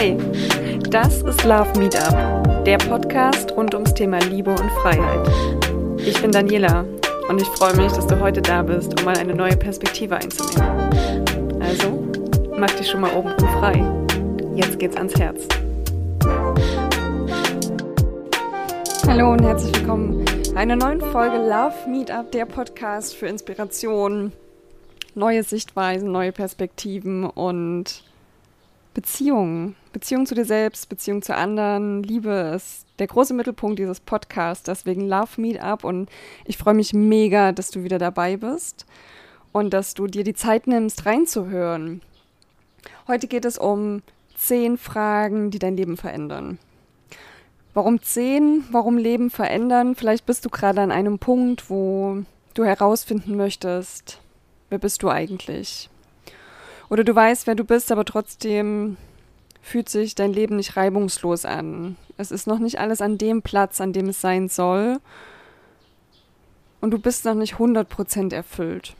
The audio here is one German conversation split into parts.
Hey, das ist Love Meetup, der Podcast rund ums Thema Liebe und Freiheit. Ich bin Daniela und ich freue mich, dass du heute da bist, um mal eine neue Perspektive einzunehmen. Also, mach dich schon mal oben frei. Jetzt geht's ans Herz. Hallo und herzlich willkommen einer neuen Folge Love Meetup, der Podcast für Inspiration, neue Sichtweisen, neue Perspektiven und Beziehungen. Beziehung zu dir selbst, Beziehung zu anderen, Liebe ist der große Mittelpunkt dieses Podcasts. Deswegen Love Meetup und ich freue mich mega, dass du wieder dabei bist und dass du dir die Zeit nimmst, reinzuhören. Heute geht es um zehn Fragen, die dein Leben verändern. Warum zehn? Warum Leben verändern? Vielleicht bist du gerade an einem Punkt, wo du herausfinden möchtest, wer bist du eigentlich? Oder du weißt, wer du bist, aber trotzdem fühlt sich dein Leben nicht reibungslos an. Es ist noch nicht alles an dem Platz, an dem es sein soll. Und du bist noch nicht 100% erfüllt.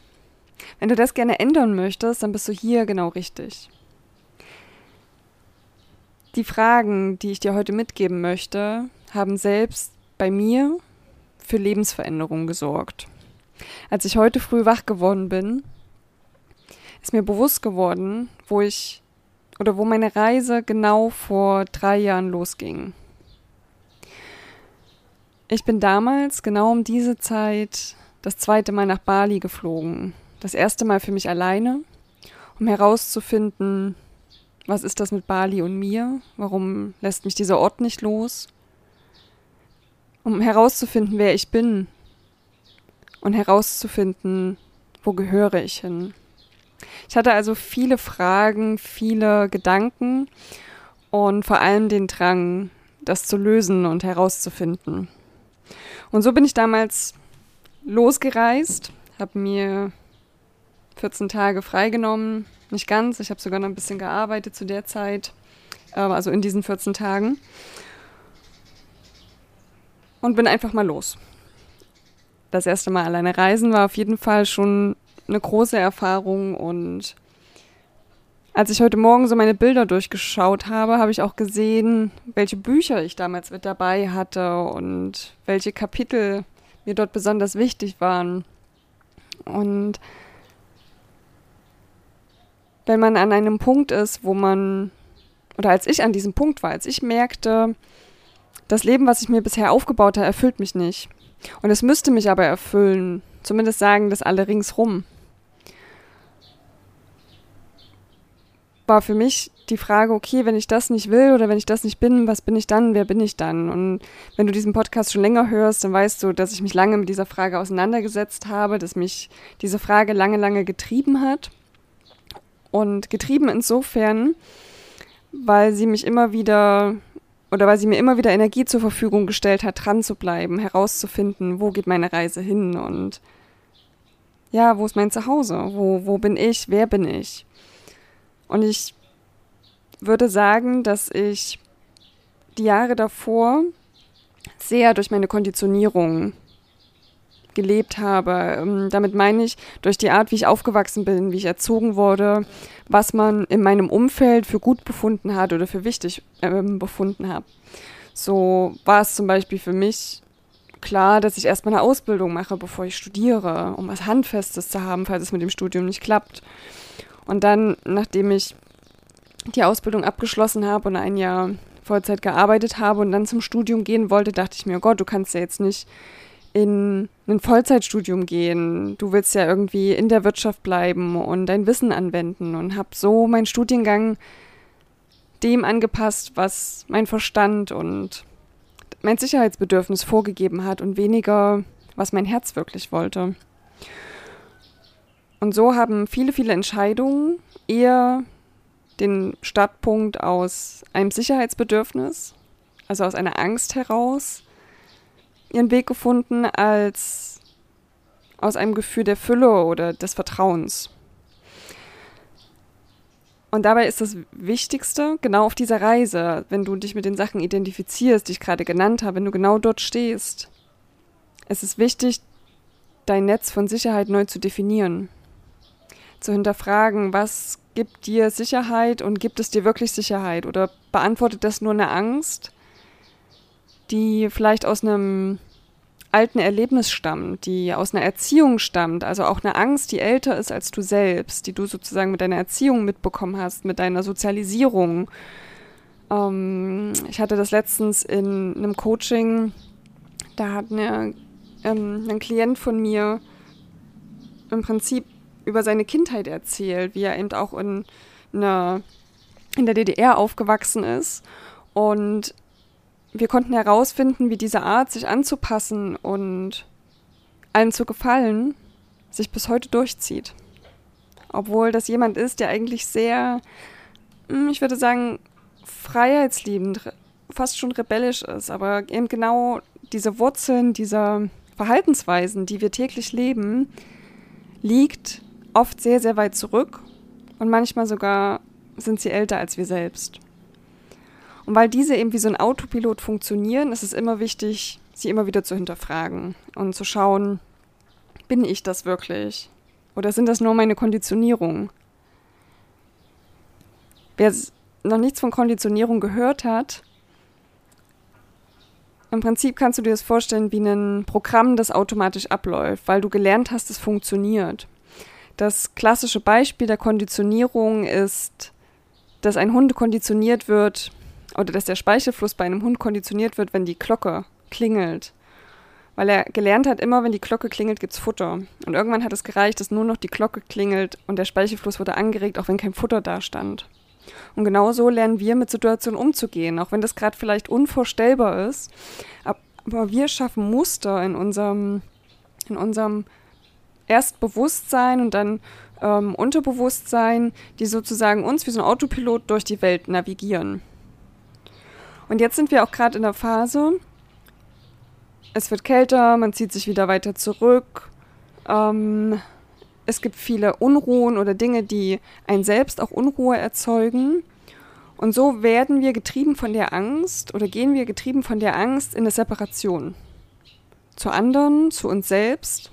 Wenn du das gerne ändern möchtest, dann bist du hier genau richtig. Die Fragen, die ich dir heute mitgeben möchte, haben selbst bei mir für Lebensveränderung gesorgt. Als ich heute früh wach geworden bin, ist mir bewusst geworden, wo ich oder wo meine Reise genau vor drei Jahren losging. Ich bin damals genau um diese Zeit das zweite Mal nach Bali geflogen. Das erste Mal für mich alleine, um herauszufinden, was ist das mit Bali und mir? Warum lässt mich dieser Ort nicht los? Um herauszufinden, wer ich bin und herauszufinden, wo gehöre ich hin. Ich hatte also viele Fragen, viele Gedanken und vor allem den Drang, das zu lösen und herauszufinden. Und so bin ich damals losgereist, habe mir 14 Tage freigenommen, nicht ganz, ich habe sogar noch ein bisschen gearbeitet zu der Zeit, also in diesen 14 Tagen. Und bin einfach mal los. Das erste Mal alleine reisen war auf jeden Fall schon eine große Erfahrung und als ich heute Morgen so meine Bilder durchgeschaut habe, habe ich auch gesehen, welche Bücher ich damals mit dabei hatte und welche Kapitel mir dort besonders wichtig waren. Und wenn man an einem Punkt ist, wo man, oder als ich an diesem Punkt war, als ich merkte, das Leben, was ich mir bisher aufgebaut habe, erfüllt mich nicht. Und es müsste mich aber erfüllen. Zumindest sagen das alle ringsrum. War für mich die Frage, okay, wenn ich das nicht will oder wenn ich das nicht bin, was bin ich dann, wer bin ich dann? Und wenn du diesen Podcast schon länger hörst, dann weißt du, dass ich mich lange mit dieser Frage auseinandergesetzt habe, dass mich diese Frage lange, lange getrieben hat. Und getrieben insofern, weil sie mich immer wieder oder weil sie mir immer wieder Energie zur Verfügung gestellt hat, dran zu bleiben, herauszufinden, wo geht meine Reise hin und ja, wo ist mein Zuhause? Wo, wo bin ich? Wer bin ich? Und ich würde sagen, dass ich die Jahre davor sehr durch meine Konditionierung gelebt habe. Ähm, damit meine ich durch die Art, wie ich aufgewachsen bin, wie ich erzogen wurde, was man in meinem Umfeld für gut befunden hat oder für wichtig ähm, befunden hat. So war es zum Beispiel für mich klar, dass ich erstmal eine Ausbildung mache, bevor ich studiere, um was Handfestes zu haben, falls es mit dem Studium nicht klappt. Und dann, nachdem ich die Ausbildung abgeschlossen habe und ein Jahr Vollzeit gearbeitet habe und dann zum Studium gehen wollte, dachte ich mir, oh Gott, du kannst ja jetzt nicht in ein Vollzeitstudium gehen. Du willst ja irgendwie in der Wirtschaft bleiben und dein Wissen anwenden und habe so meinen Studiengang dem angepasst, was mein Verstand und mein Sicherheitsbedürfnis vorgegeben hat und weniger, was mein Herz wirklich wollte. Und so haben viele, viele Entscheidungen eher den Startpunkt aus einem Sicherheitsbedürfnis, also aus einer Angst heraus, ihren Weg gefunden, als aus einem Gefühl der Fülle oder des Vertrauens. Und dabei ist das Wichtigste, genau auf dieser Reise, wenn du dich mit den Sachen identifizierst, die ich gerade genannt habe, wenn du genau dort stehst, es ist wichtig, dein Netz von Sicherheit neu zu definieren zu hinterfragen, was gibt dir Sicherheit und gibt es dir wirklich Sicherheit? Oder beantwortet das nur eine Angst, die vielleicht aus einem alten Erlebnis stammt, die aus einer Erziehung stammt, also auch eine Angst, die älter ist als du selbst, die du sozusagen mit deiner Erziehung mitbekommen hast, mit deiner Sozialisierung. Ähm, ich hatte das letztens in einem Coaching, da hat eine, ähm, ein Klient von mir im Prinzip über seine Kindheit erzählt, wie er eben auch in, einer, in der DDR aufgewachsen ist und wir konnten herausfinden, wie diese Art, sich anzupassen und allen zu gefallen, sich bis heute durchzieht. Obwohl das jemand ist, der eigentlich sehr, hm, ich würde sagen, freiheitsliebend, fast schon rebellisch ist, aber eben genau diese Wurzeln dieser Verhaltensweisen, die wir täglich leben, liegt oft sehr, sehr weit zurück und manchmal sogar sind sie älter als wir selbst. Und weil diese eben wie so ein Autopilot funktionieren, ist es immer wichtig, sie immer wieder zu hinterfragen und zu schauen, bin ich das wirklich? Oder sind das nur meine Konditionierungen? Wer noch nichts von Konditionierung gehört hat, im Prinzip kannst du dir das vorstellen wie ein Programm, das automatisch abläuft, weil du gelernt hast, es funktioniert. Das klassische Beispiel der Konditionierung ist, dass ein Hund konditioniert wird, oder dass der Speichelfluss bei einem Hund konditioniert wird, wenn die Glocke klingelt. Weil er gelernt hat, immer wenn die Glocke klingelt, gibt es Futter. Und irgendwann hat es gereicht, dass nur noch die Glocke klingelt und der Speichelfluss wurde angeregt, auch wenn kein Futter da stand. Und genau so lernen wir mit Situationen umzugehen, auch wenn das gerade vielleicht unvorstellbar ist. Aber wir schaffen Muster in unserem, in unserem erst Bewusstsein und dann ähm, Unterbewusstsein, die sozusagen uns wie so ein Autopilot durch die Welt navigieren. Und jetzt sind wir auch gerade in der Phase, es wird kälter, man zieht sich wieder weiter zurück. Ähm, es gibt viele Unruhen oder Dinge, die ein selbst auch Unruhe erzeugen. Und so werden wir getrieben von der Angst oder gehen wir getrieben von der Angst in eine Separation. Zu anderen, zu uns selbst.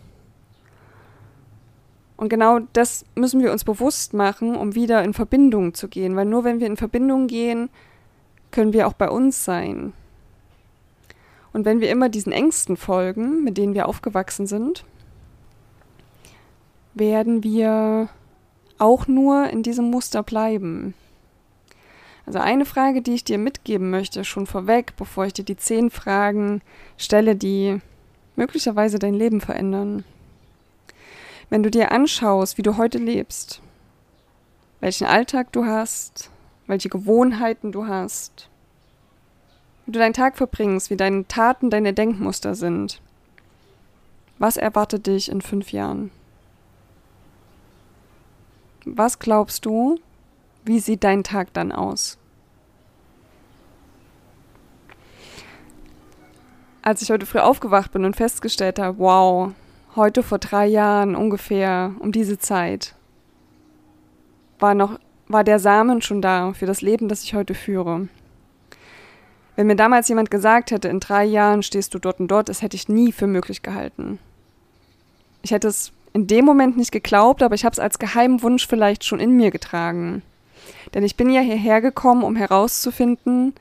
Und genau das müssen wir uns bewusst machen, um wieder in Verbindung zu gehen. Weil nur wenn wir in Verbindung gehen, können wir auch bei uns sein. Und wenn wir immer diesen Ängsten folgen, mit denen wir aufgewachsen sind, werden wir auch nur in diesem Muster bleiben. Also eine Frage, die ich dir mitgeben möchte, schon vorweg, bevor ich dir die zehn Fragen stelle, die möglicherweise dein Leben verändern. Wenn du dir anschaust, wie du heute lebst, welchen Alltag du hast, welche Gewohnheiten du hast, wie du deinen Tag verbringst, wie deine Taten deine Denkmuster sind. Was erwartet dich in fünf Jahren? Was glaubst du, wie sieht dein Tag dann aus? Als ich heute früh aufgewacht bin und festgestellt habe, wow, heute vor drei Jahren ungefähr um diese Zeit war noch war der Samen schon da für das Leben, das ich heute führe. Wenn mir damals jemand gesagt hätte, in drei Jahren stehst du dort und dort, das hätte ich nie für möglich gehalten. Ich hätte es in dem Moment nicht geglaubt, aber ich habe es als geheimen Wunsch vielleicht schon in mir getragen. Denn ich bin ja hierher gekommen, um herauszufinden,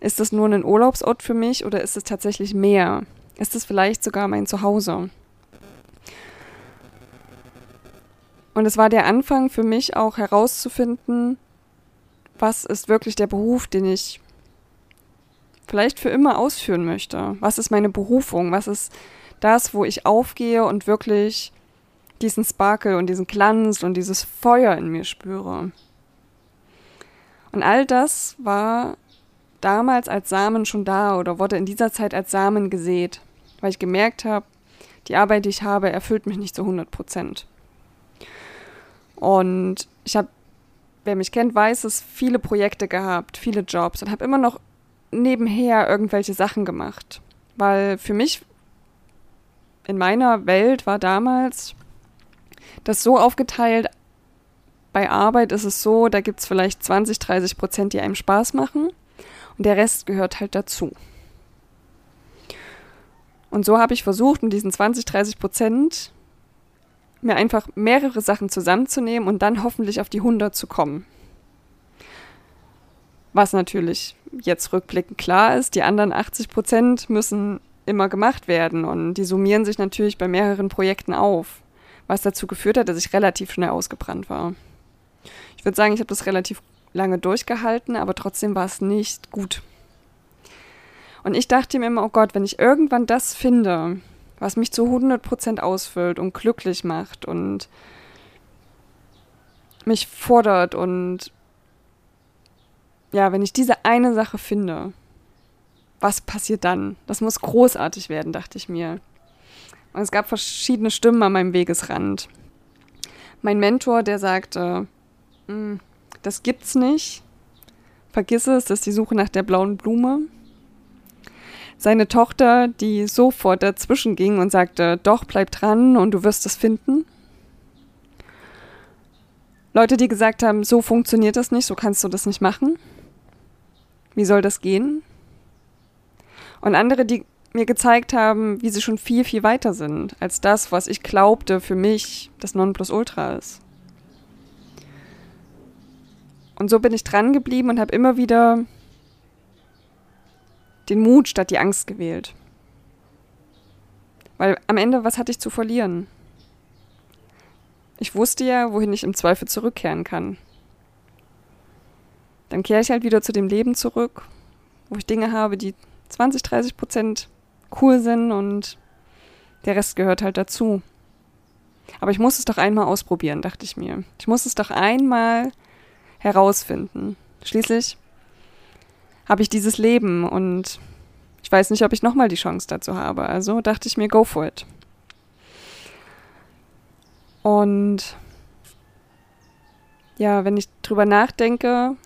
ist das nur ein Urlaubsort für mich oder ist es tatsächlich mehr? Ist es vielleicht sogar mein Zuhause? Und es war der Anfang für mich auch herauszufinden, was ist wirklich der Beruf, den ich vielleicht für immer ausführen möchte. Was ist meine Berufung? Was ist das, wo ich aufgehe und wirklich diesen Sparkle und diesen Glanz und dieses Feuer in mir spüre? Und all das war damals als Samen schon da oder wurde in dieser Zeit als Samen gesät, weil ich gemerkt habe, die Arbeit, die ich habe, erfüllt mich nicht zu 100 Prozent. Und ich habe, wer mich kennt, weiß es, viele Projekte gehabt, viele Jobs und habe immer noch nebenher irgendwelche Sachen gemacht. Weil für mich in meiner Welt war damals das so aufgeteilt, bei Arbeit ist es so, da gibt es vielleicht 20, 30 Prozent, die einem Spaß machen und der Rest gehört halt dazu. Und so habe ich versucht, mit diesen 20, 30 Prozent mir einfach mehrere Sachen zusammenzunehmen und dann hoffentlich auf die 100 zu kommen. Was natürlich jetzt rückblickend klar ist, die anderen 80 Prozent müssen immer gemacht werden und die summieren sich natürlich bei mehreren Projekten auf, was dazu geführt hat, dass ich relativ schnell ausgebrannt war. Ich würde sagen, ich habe das relativ lange durchgehalten, aber trotzdem war es nicht gut. Und ich dachte mir immer, oh Gott, wenn ich irgendwann das finde, was mich zu 100% ausfüllt und glücklich macht und mich fordert und ja, wenn ich diese eine Sache finde, was passiert dann? Das muss großartig werden, dachte ich mir. Und es gab verschiedene Stimmen an meinem Wegesrand. Mein Mentor, der sagte, hm, das gibt's nicht. Vergiss es, das ist die Suche nach der blauen Blume. Seine Tochter, die sofort dazwischen ging und sagte, doch, bleib dran und du wirst es finden. Leute, die gesagt haben, so funktioniert das nicht, so kannst du das nicht machen. Wie soll das gehen? Und andere, die mir gezeigt haben, wie sie schon viel, viel weiter sind als das, was ich glaubte für mich das Nonplusultra ist. Und so bin ich dran geblieben und habe immer wieder den Mut statt die Angst gewählt. Weil am Ende, was hatte ich zu verlieren? Ich wusste ja, wohin ich im Zweifel zurückkehren kann. Dann kehre ich halt wieder zu dem Leben zurück, wo ich Dinge habe, die 20, 30 Prozent cool sind und der Rest gehört halt dazu. Aber ich muss es doch einmal ausprobieren, dachte ich mir. Ich muss es doch einmal herausfinden. Schließlich habe ich dieses Leben und ich weiß nicht, ob ich nochmal die Chance dazu habe. Also dachte ich mir, go for it. Und ja, wenn ich drüber nachdenke,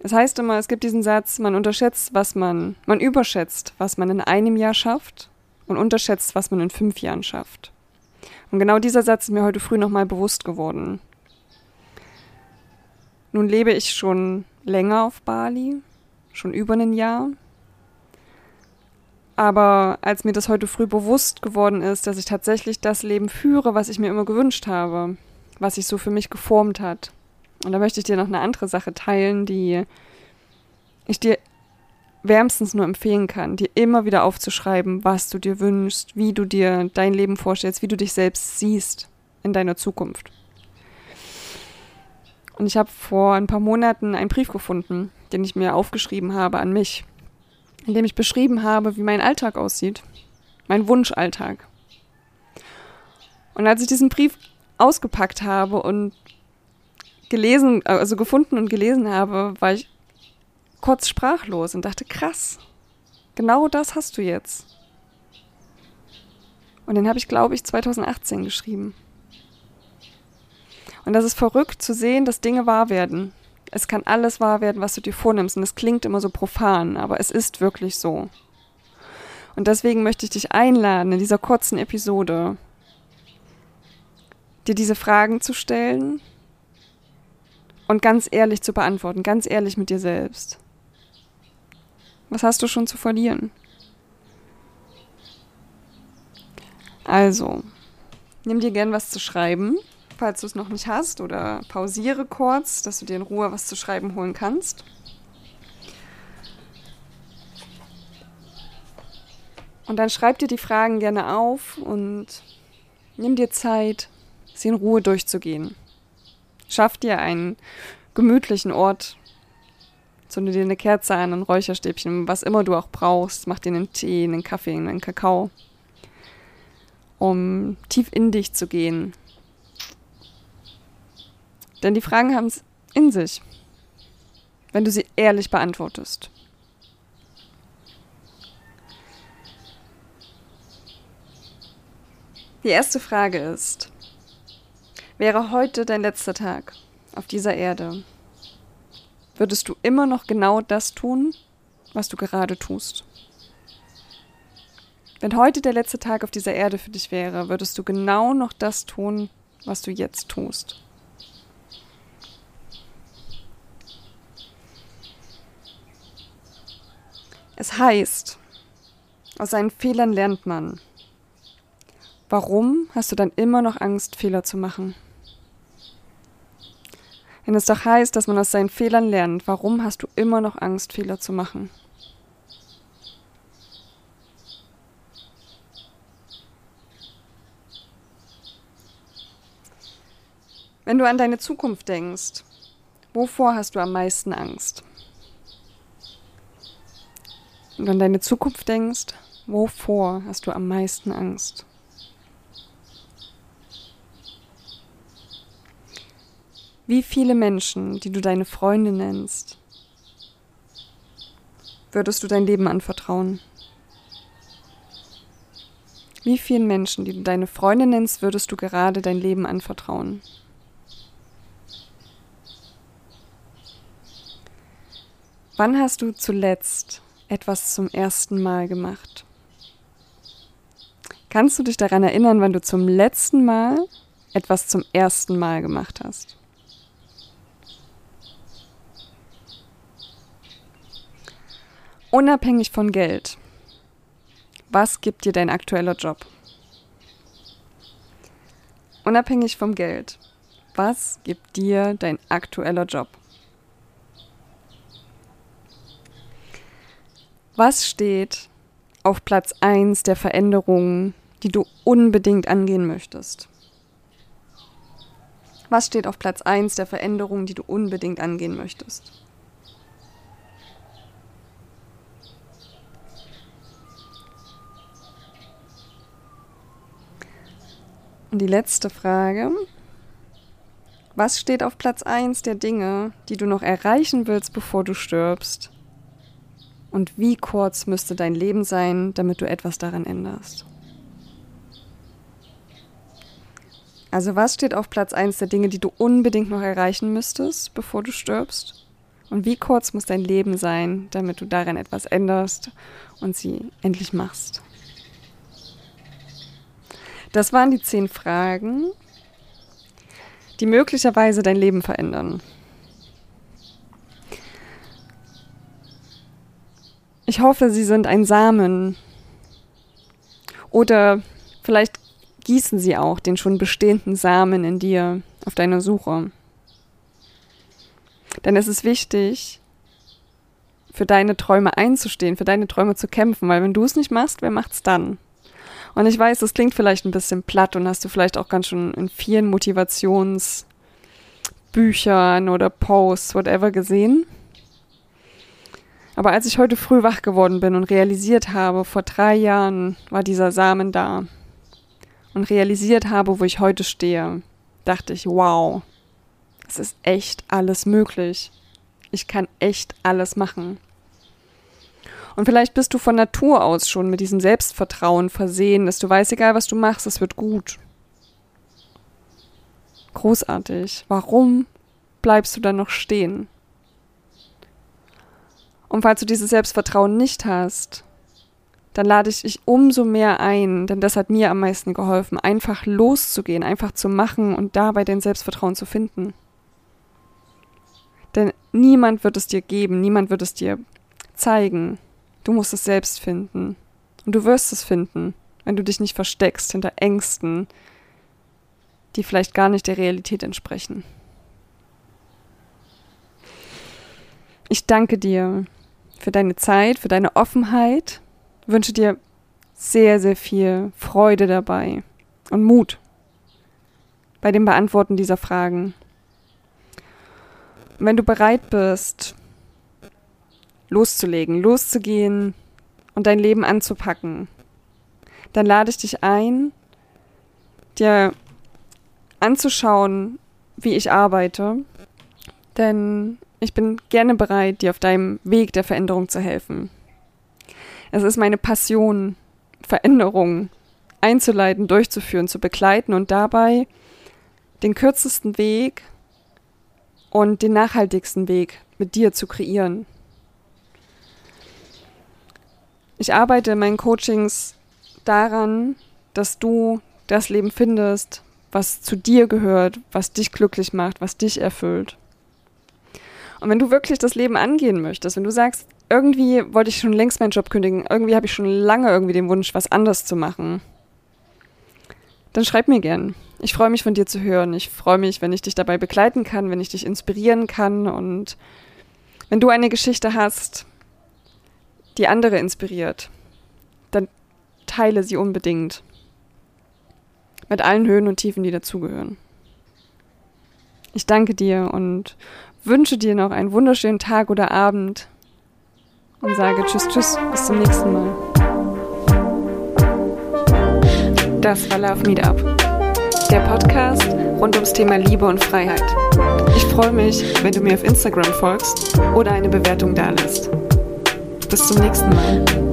es heißt immer, es gibt diesen Satz, man unterschätzt, was man, man überschätzt, was man in einem Jahr schafft und unterschätzt, was man in fünf Jahren schafft. Und genau dieser Satz ist mir heute früh nochmal bewusst geworden. Nun lebe ich schon länger auf Bali, schon über ein Jahr. Aber als mir das heute früh bewusst geworden ist, dass ich tatsächlich das Leben führe, was ich mir immer gewünscht habe, was sich so für mich geformt hat. Und da möchte ich dir noch eine andere Sache teilen, die ich dir wärmstens nur empfehlen kann, dir immer wieder aufzuschreiben, was du dir wünschst, wie du dir dein Leben vorstellst, wie du dich selbst siehst in deiner Zukunft. Und ich habe vor ein paar Monaten einen Brief gefunden, den ich mir aufgeschrieben habe an mich, in dem ich beschrieben habe, wie mein Alltag aussieht. Mein Wunschalltag. Und als ich diesen Brief ausgepackt habe und gelesen, also gefunden und gelesen habe, war ich kurz sprachlos und dachte, krass, genau das hast du jetzt. Und den habe ich, glaube ich, 2018 geschrieben. Und das ist verrückt zu sehen, dass Dinge wahr werden. Es kann alles wahr werden, was du dir vornimmst. Und es klingt immer so profan, aber es ist wirklich so. Und deswegen möchte ich dich einladen, in dieser kurzen Episode dir diese Fragen zu stellen und ganz ehrlich zu beantworten, ganz ehrlich mit dir selbst. Was hast du schon zu verlieren? Also, nimm dir gern was zu schreiben falls du es noch nicht hast, oder pausiere kurz, dass du dir in Ruhe was zu schreiben holen kannst. Und dann schreib dir die Fragen gerne auf und nimm dir Zeit, sie in Ruhe durchzugehen. Schaff dir einen gemütlichen Ort, zünde dir eine Kerze an, ein Räucherstäbchen, was immer du auch brauchst. Mach dir einen Tee, einen Kaffee, einen Kakao, um tief in dich zu gehen denn die Fragen haben es in sich, wenn du sie ehrlich beantwortest. Die erste Frage ist, wäre heute dein letzter Tag auf dieser Erde, würdest du immer noch genau das tun, was du gerade tust? Wenn heute der letzte Tag auf dieser Erde für dich wäre, würdest du genau noch das tun, was du jetzt tust? Es heißt, aus seinen Fehlern lernt man. warum hast du dann immer noch Angst, Fehler zu machen? Wenn es doch heißt, dass man aus seinen Fehlern lernt, warum hast du immer noch Angst, Fehler zu machen? Wenn du an deine Zukunft denkst, wovor hast du am meisten Angst? Und an deine Zukunft denkst, wovor hast du am meisten Angst? Wie viele Menschen, die du deine Freunde nennst, würdest du dein Leben anvertrauen? Wie vielen Menschen, die du deine Freunde nennst, würdest du gerade dein Leben anvertrauen? Wann hast du zuletzt etwas zum ersten Mal gemacht? Kannst du dich daran erinnern, wann du zum letzten Mal etwas zum ersten Mal gemacht hast? Unabhängig von Geld. Was gibt dir dein aktueller Job? Unabhängig vom Geld. Was gibt dir dein aktueller Job? Was steht auf Platz 1 der Veränderungen, die du unbedingt angehen möchtest? Was steht auf Platz 1 der Veränderungen, die du unbedingt angehen möchtest? Und die letzte Frage. Was steht auf Platz 1 der Dinge, die du noch erreichen willst, bevor du stirbst? Und wie kurz müsste dein Leben sein, damit du etwas daran änderst? Also was steht auf Platz 1 der Dinge, die du unbedingt noch erreichen müsstest, bevor du stirbst? Und wie kurz muss dein Leben sein, damit du daran etwas änderst und sie endlich machst? Das waren die zehn Fragen, die möglicherweise dein Leben verändern. Ich hoffe, sie sind ein Samen. Oder vielleicht gießen sie auch den schon bestehenden Samen in dir auf deiner Suche. Denn es ist wichtig, für deine Träume einzustehen, für deine Träume zu kämpfen, weil wenn du es nicht machst, wer macht's dann? Und ich weiß, das klingt vielleicht ein bisschen platt und hast du vielleicht auch ganz schon in vielen Motivationsbüchern oder Posts, whatever gesehen. Aber als ich heute früh wach geworden bin und realisiert habe, vor drei Jahren war dieser Samen da und realisiert habe, wo ich heute stehe, dachte ich, wow, es ist echt alles möglich. Ich kann echt alles machen. Und vielleicht bist du von Natur aus schon mit diesem Selbstvertrauen versehen, dass du weißt, egal was du machst, es wird gut. Großartig. Warum bleibst du dann noch stehen? Und falls du dieses Selbstvertrauen nicht hast, dann lade ich dich umso mehr ein, denn das hat mir am meisten geholfen, einfach loszugehen, einfach zu machen und dabei dein Selbstvertrauen zu finden. Denn niemand wird es dir geben, niemand wird es dir zeigen. Du musst es selbst finden. Und du wirst es finden, wenn du dich nicht versteckst hinter Ängsten, die vielleicht gar nicht der Realität entsprechen. Ich danke dir für deine Zeit, für deine Offenheit, wünsche dir sehr, sehr viel Freude dabei und Mut bei dem Beantworten dieser Fragen. Und wenn du bereit bist, loszulegen, loszugehen und dein Leben anzupacken, dann lade ich dich ein, dir anzuschauen, wie ich arbeite, denn ich bin gerne bereit, dir auf deinem Weg der Veränderung zu helfen. Es ist meine Passion, Veränderungen einzuleiten, durchzuführen, zu begleiten und dabei den kürzesten Weg und den nachhaltigsten Weg mit dir zu kreieren. Ich arbeite in meinen Coachings daran, dass du das Leben findest, was zu dir gehört, was dich glücklich macht, was dich erfüllt. Und wenn du wirklich das Leben angehen möchtest, wenn du sagst, irgendwie wollte ich schon längst meinen Job kündigen, irgendwie habe ich schon lange irgendwie den Wunsch, was anders zu machen, dann schreib mir gern. Ich freue mich von dir zu hören. Ich freue mich, wenn ich dich dabei begleiten kann, wenn ich dich inspirieren kann und wenn du eine Geschichte hast, die andere inspiriert, dann teile sie unbedingt. Mit allen Höhen und Tiefen, die dazugehören. Ich danke dir und wünsche dir noch einen wunderschönen Tag oder Abend und sage Tschüss, Tschüss, bis zum nächsten Mal. Das war Love Meetup, der Podcast rund ums Thema Liebe und Freiheit. Ich freue mich, wenn du mir auf Instagram folgst oder eine Bewertung dalässt. Bis zum nächsten Mal.